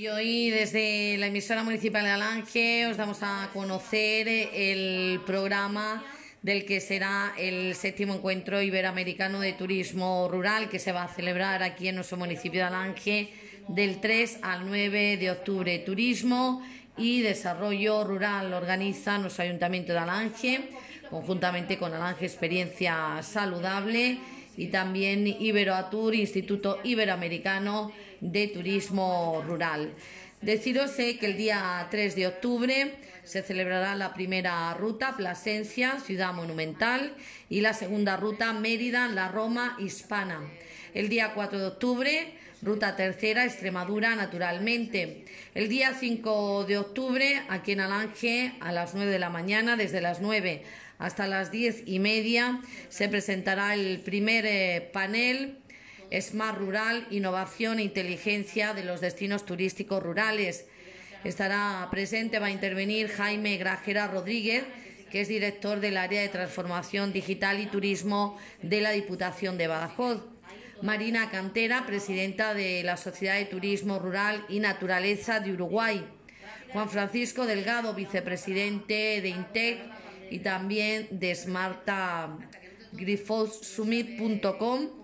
Y hoy desde la emisora municipal de Alange os damos a conocer el programa del que será el séptimo encuentro iberoamericano de turismo rural que se va a celebrar aquí en nuestro municipio de Alange del 3 al 9 de octubre. Turismo y desarrollo rural organiza nuestro ayuntamiento de Alange conjuntamente con Alange Experiencia Saludable y también Iberoatur, Instituto Iberoamericano de Turismo Rural. Deciros que el día 3 de octubre se celebrará la primera ruta Plasencia, Ciudad Monumental, y la segunda ruta Mérida, La Roma Hispana. El día 4 de octubre, ruta tercera Extremadura, naturalmente. El día 5 de octubre, aquí en Alange, a las 9 de la mañana, desde las 9 hasta las diez y media se presentará el primer eh, panel Smart Rural, Innovación e Inteligencia de los Destinos Turísticos Rurales. Estará presente, va a intervenir Jaime Grajera Rodríguez, que es director del área de transformación digital y turismo de la Diputación de Badajoz. Marina Cantera, presidenta de la Sociedad de Turismo Rural y Naturaleza de Uruguay. Juan Francisco Delgado, vicepresidente de INTEC y también de smartagrifosummit.com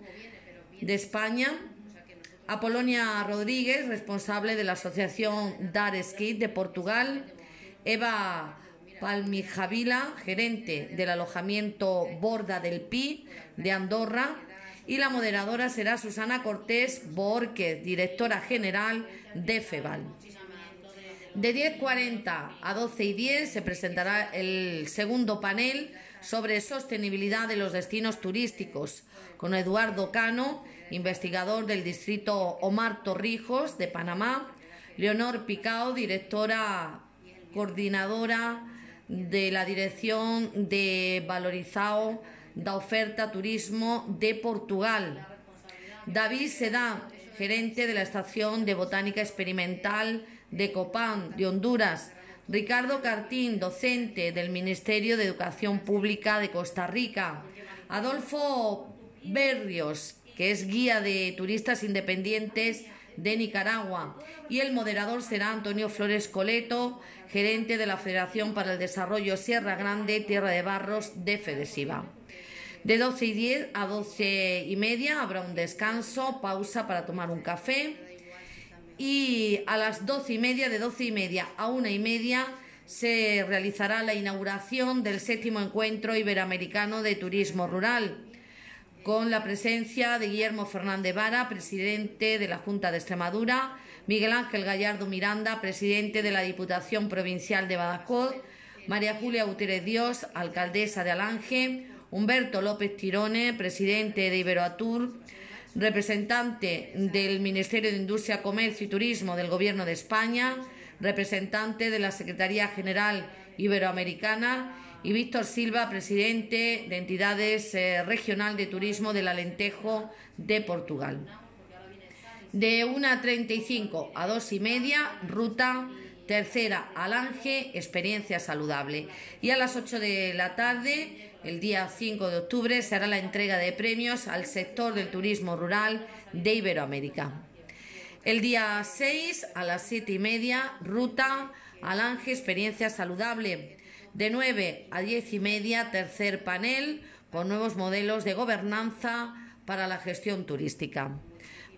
de España. Apolonia Rodríguez, responsable de la Asociación Dar de Portugal. Eva Palmijavila, gerente del alojamiento Borda del Pi de Andorra. Y la moderadora será Susana Cortés Borquez, directora general de FEBAL. De 10.40 a 12.10 se presentará el segundo panel sobre sostenibilidad de los destinos turísticos con Eduardo Cano, investigador del distrito Omar Torrijos de Panamá, Leonor Picao, directora coordinadora de la Dirección de Valorizado da Oferta Turismo de Portugal, David Sedá, gerente de la Estación de Botánica Experimental de Copán, de Honduras, Ricardo Cartín, docente del Ministerio de Educación Pública de Costa Rica, Adolfo Berrios, que es guía de turistas independientes de Nicaragua, y el moderador será Antonio Flores Coleto, gerente de la Federación para el Desarrollo Sierra Grande, Tierra de Barros de Fedesiva. De 12 y 10 a 12 y media habrá un descanso, pausa para tomar un café y a las doce y media, de doce y media a una y media, se realizará la inauguración del séptimo encuentro iberoamericano de turismo rural, con la presencia de Guillermo Fernández Vara, presidente de la Junta de Extremadura, Miguel Ángel Gallardo Miranda, presidente de la Diputación Provincial de Badajoz, María Julia Gutiérrez Dios, alcaldesa de Alange, Humberto López Tirone, presidente de Iberoatur, representante del Ministerio de Industria, Comercio y Turismo del Gobierno de España, representante de la Secretaría General Iberoamericana y Víctor Silva, presidente de entidades eh, regional de turismo del Alentejo de Portugal. De 1.35 a 2 y media, ruta Tercera, Alange, experiencia saludable. Y a las 8 de la tarde, el día 5 de octubre, se hará la entrega de premios al sector del turismo rural de Iberoamérica. El día 6, a las 7 y media, ruta Alange, experiencia saludable. De 9 a 10 y media, tercer panel con nuevos modelos de gobernanza para la gestión turística.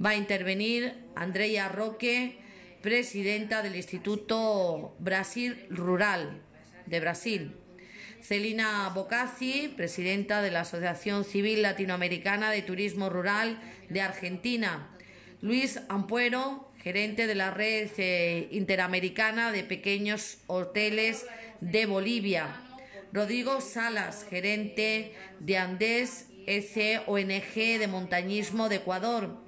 Va a intervenir Andrea Roque, presidenta del Instituto Brasil Rural de Brasil. Celina Bocazzi, presidenta de la Asociación Civil Latinoamericana de Turismo Rural de Argentina. Luis Ampuero, gerente de la Red eh, Interamericana de Pequeños Hoteles de Bolivia. Rodrigo Salas, gerente de Andes SONG de Montañismo de Ecuador.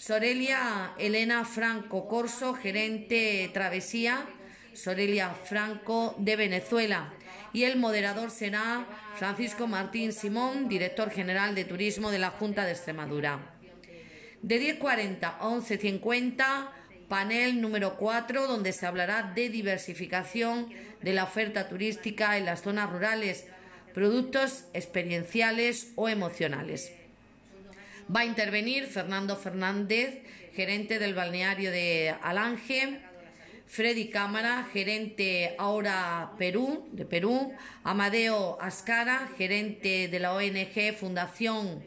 Sorelia Elena Franco Corso, gerente Travesía, Sorelia Franco de Venezuela. Y el moderador será Francisco Martín Simón, director general de Turismo de la Junta de Extremadura. De 10.40 a 11.50, panel número 4, donde se hablará de diversificación de la oferta turística en las zonas rurales, productos experienciales o emocionales. Va a intervenir Fernando Fernández, gerente del balneario de Alange, Freddy Cámara, gerente ahora Perú, de Perú, Amadeo Ascara, gerente de la ONG Fundación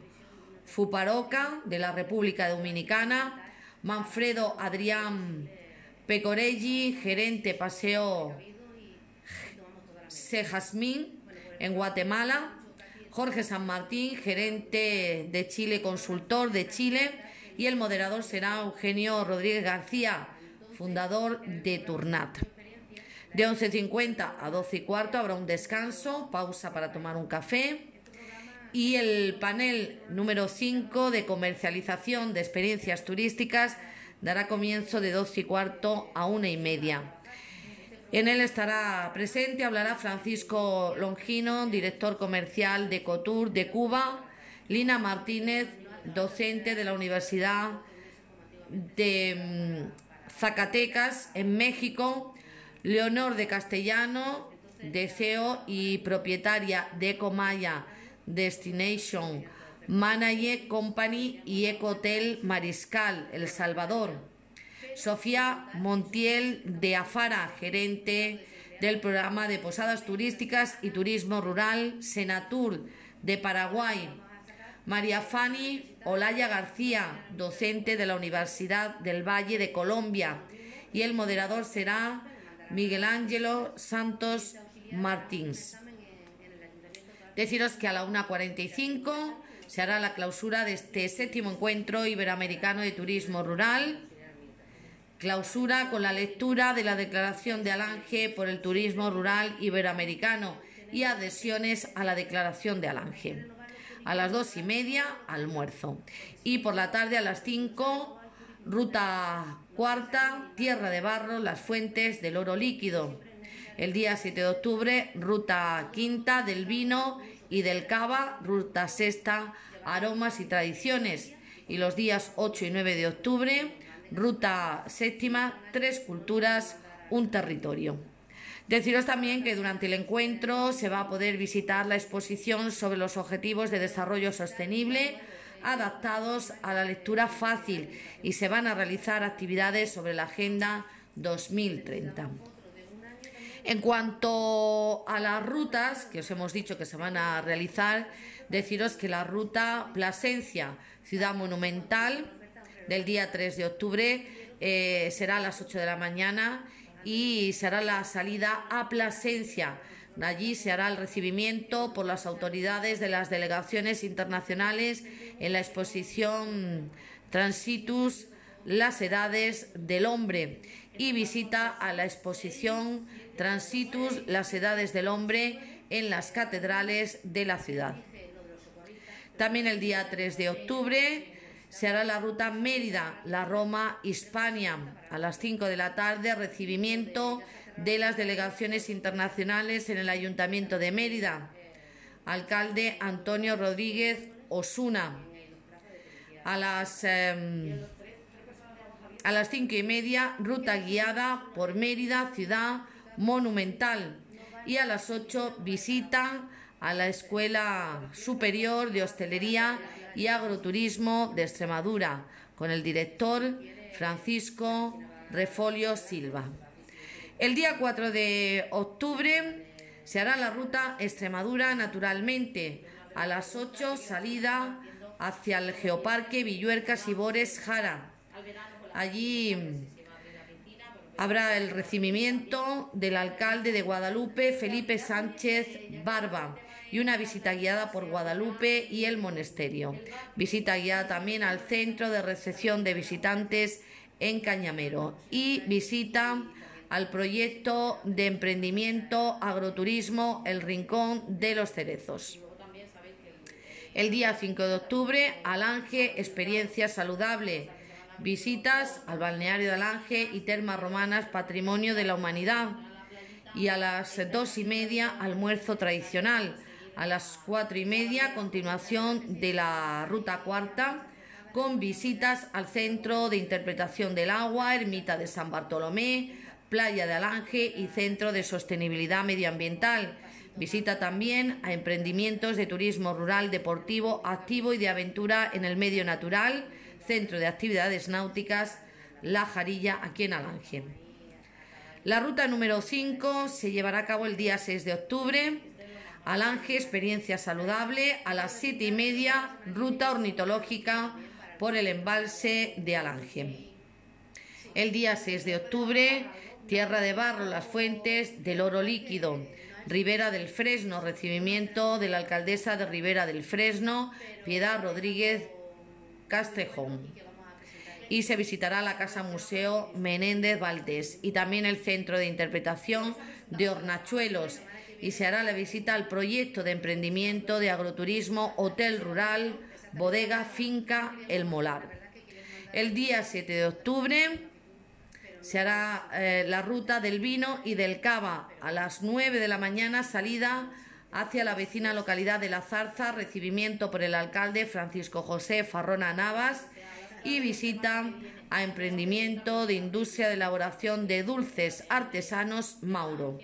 Fuparoca de la República Dominicana, Manfredo Adrián Pecorelli, gerente Paseo Sejasmín en Guatemala, Jorge San Martín, gerente de Chile, consultor de Chile, y el moderador será Eugenio Rodríguez García, fundador de Turnat. De 11.50 a 12 y cuarto habrá un descanso, pausa para tomar un café. Y el panel número 5 de comercialización de experiencias turísticas dará comienzo de 12 y cuarto a una y media. En él estará presente, hablará Francisco Longino, director comercial de Cotur de Cuba, Lina Martínez, docente de la Universidad de mm, Zacatecas en México, Leonor de Castellano, de CEO y propietaria de Ecomaya Destination Manager Company y Ecotel Mariscal, El Salvador. Sofía Montiel de Afara, gerente del programa de Posadas Turísticas y Turismo Rural Senatur de Paraguay. María Fanny Olaya García, docente de la Universidad del Valle de Colombia. Y el moderador será Miguel Ángelo Santos Martins. Deciros que a la 1.45 se hará la clausura de este séptimo encuentro iberoamericano de turismo rural Clausura con la lectura de la Declaración de Alange por el Turismo Rural Iberoamericano y adhesiones a la Declaración de Alange. A las dos y media, almuerzo. Y por la tarde a las cinco, ruta cuarta, Tierra de Barro, las fuentes del oro líquido. El día 7 de octubre, ruta quinta del vino y del cava, ruta sexta, aromas y tradiciones. Y los días 8 y 9 de octubre, Ruta séptima, tres culturas, un territorio. Deciros también que durante el encuentro se va a poder visitar la exposición sobre los objetivos de desarrollo sostenible adaptados a la lectura fácil y se van a realizar actividades sobre la Agenda 2030. En cuanto a las rutas que os hemos dicho que se van a realizar, deciros que la ruta Plasencia, ciudad monumental, del día 3 de octubre. Eh, será a las 8 de la mañana y se hará la salida a Plasencia. Allí se hará el recibimiento por las autoridades de las delegaciones internacionales en la exposición Transitus, las edades del hombre y visita a la exposición Transitus, las edades del hombre en las catedrales de la ciudad. También el día 3 de octubre se hará la ruta Mérida, la Roma, Hispania. A las 5 de la tarde, recibimiento de las delegaciones internacionales en el Ayuntamiento de Mérida. Alcalde Antonio Rodríguez Osuna. A las, em, a las cinco y media, ruta guiada por Mérida, ciudad monumental. Y a las 8, visita a la Escuela Superior de Hostelería y Agroturismo de Extremadura, con el director Francisco Refolio Silva. El día 4 de octubre se hará la ruta Extremadura naturalmente. A las 8 salida hacia el Geoparque Villuercas y Bores Jara. Allí habrá el recibimiento del alcalde de Guadalupe, Felipe Sánchez Barba y una visita guiada por Guadalupe y el monasterio. Visita guiada también al centro de recepción de visitantes en Cañamero y visita al proyecto de emprendimiento agroturismo El Rincón de los Cerezos. El día 5 de octubre, Alange, experiencia saludable. Visitas al balneario de Alange y termas romanas, patrimonio de la humanidad. Y a las dos y media, almuerzo tradicional a las cuatro y media, continuación de la ruta cuarta, con visitas al Centro de Interpretación del Agua, Ermita de San Bartolomé, Playa de Alange y Centro de Sostenibilidad Medioambiental. Visita también a emprendimientos de turismo rural, deportivo, activo y de aventura en el medio natural, Centro de Actividades Náuticas, La Jarilla, aquí en Alange. La ruta número 5 se llevará a cabo el día 6 de octubre. Alange, experiencia saludable, a las 7 y media, ruta ornitológica por el embalse de Alange. El día 6 de octubre, Tierra de Barro, Las Fuentes, del Oro Líquido, Ribera del Fresno, recibimiento de la alcaldesa de Ribera del Fresno, Piedad Rodríguez Castejón. Y se visitará la Casa Museo Menéndez Valdés y también el Centro de Interpretación de Hornachuelos y se hará la visita al proyecto de emprendimiento de agroturismo Hotel Rural Bodega Finca El Molar. El día 7 de octubre se hará eh, la ruta del vino y del cava a las 9 de la mañana, salida hacia la vecina localidad de La Zarza, recibimiento por el alcalde Francisco José Farrona Navas y visita a emprendimiento de industria de elaboración de dulces artesanos Mauro.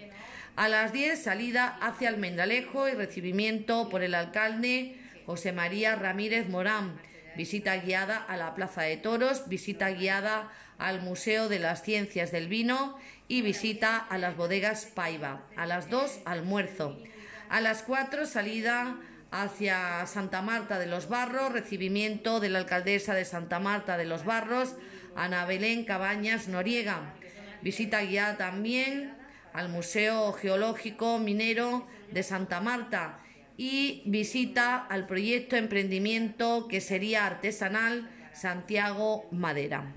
A las 10 salida hacia Almendralejo y recibimiento por el alcalde José María Ramírez Morán. Visita guiada a la Plaza de Toros, visita guiada al Museo de las Ciencias del Vino y visita a las bodegas Paiva. A las 2, almuerzo. A las 4, salida hacia Santa Marta de los Barros, recibimiento de la alcaldesa de Santa Marta de los Barros, Ana Belén Cabañas Noriega. Visita guiada también al Museo Geológico Minero de Santa Marta y visita al proyecto Emprendimiento que sería artesanal Santiago Madera.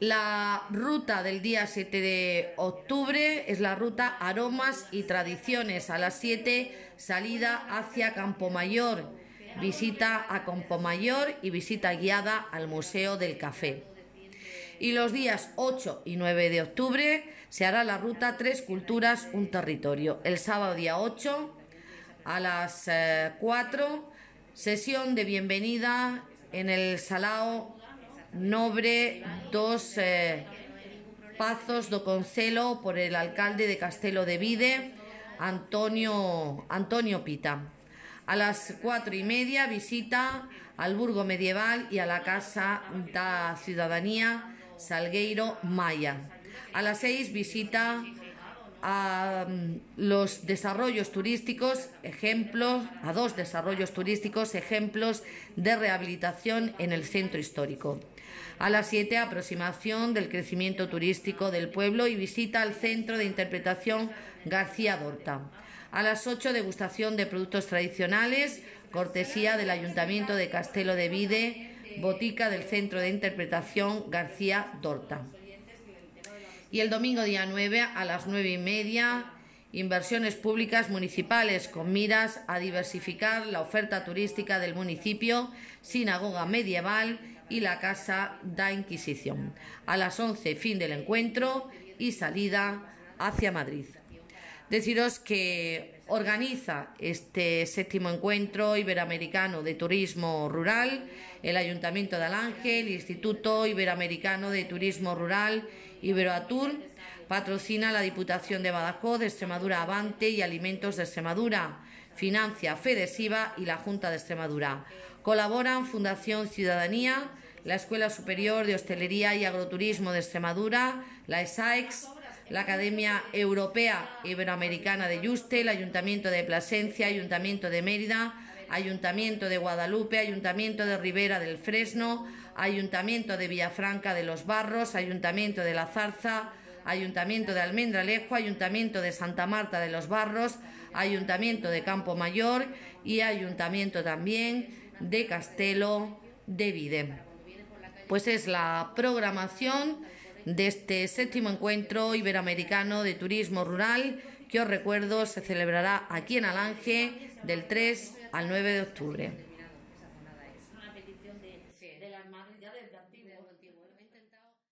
La ruta del día 7 de octubre es la ruta Aromas y Tradiciones. A las 7 salida hacia Campomayor, visita a Campomayor y visita guiada al Museo del Café. Y los días 8 y 9 de octubre se hará la ruta Tres Culturas, un territorio. El sábado día 8 a las 4, eh, sesión de bienvenida en el Salao Nobre dos eh, Pazos do Concelo por el alcalde de Castelo de Vide, Antonio, Antonio Pita. A las cuatro y media visita al Burgo Medieval y a la Casa da Ciudadanía Salgueiro Maya. A las seis visita a mm, los desarrollos turísticos, ejemplos, a dos desarrollos turísticos, ejemplos de rehabilitación en el centro histórico. A las 7, aproximación del crecimiento turístico del pueblo y visita al Centro de Interpretación García Dorta. A las 8, degustación de productos tradicionales, cortesía del Ayuntamiento de Castelo de Vide, botica del Centro de Interpretación García Dorta. Y el domingo día 9 a las 9 y media, inversiones públicas municipales con miras a diversificar la oferta turística del municipio, sinagoga medieval y la Casa da Inquisición. A las 11, fin del encuentro y salida hacia Madrid. Deciros que organiza este séptimo encuentro iberoamericano de turismo rural el Ayuntamiento de Alange, el Instituto Iberoamericano de Turismo Rural Iberoatur, patrocina la Diputación de Badajoz, Extremadura Avante y Alimentos de Extremadura, financia Fedesiva y la Junta de Extremadura. Colaboran Fundación Ciudadanía, la Escuela Superior de Hostelería y Agroturismo de Extremadura, la ESAEX, la Academia Europea Iberoamericana de Yuste, el Ayuntamiento de Plasencia, Ayuntamiento de Mérida, Ayuntamiento de Guadalupe, Ayuntamiento de Ribera del Fresno, Ayuntamiento de Villafranca de los Barros, Ayuntamiento de La Zarza, Ayuntamiento de Almendralejo, Ayuntamiento de Santa Marta de los Barros, Ayuntamiento de Campo Mayor y Ayuntamiento también de Castelo de Vide. Pues es la programación de este séptimo encuentro iberoamericano de turismo rural que os recuerdo se celebrará aquí en Alange del 3 al 9 de octubre.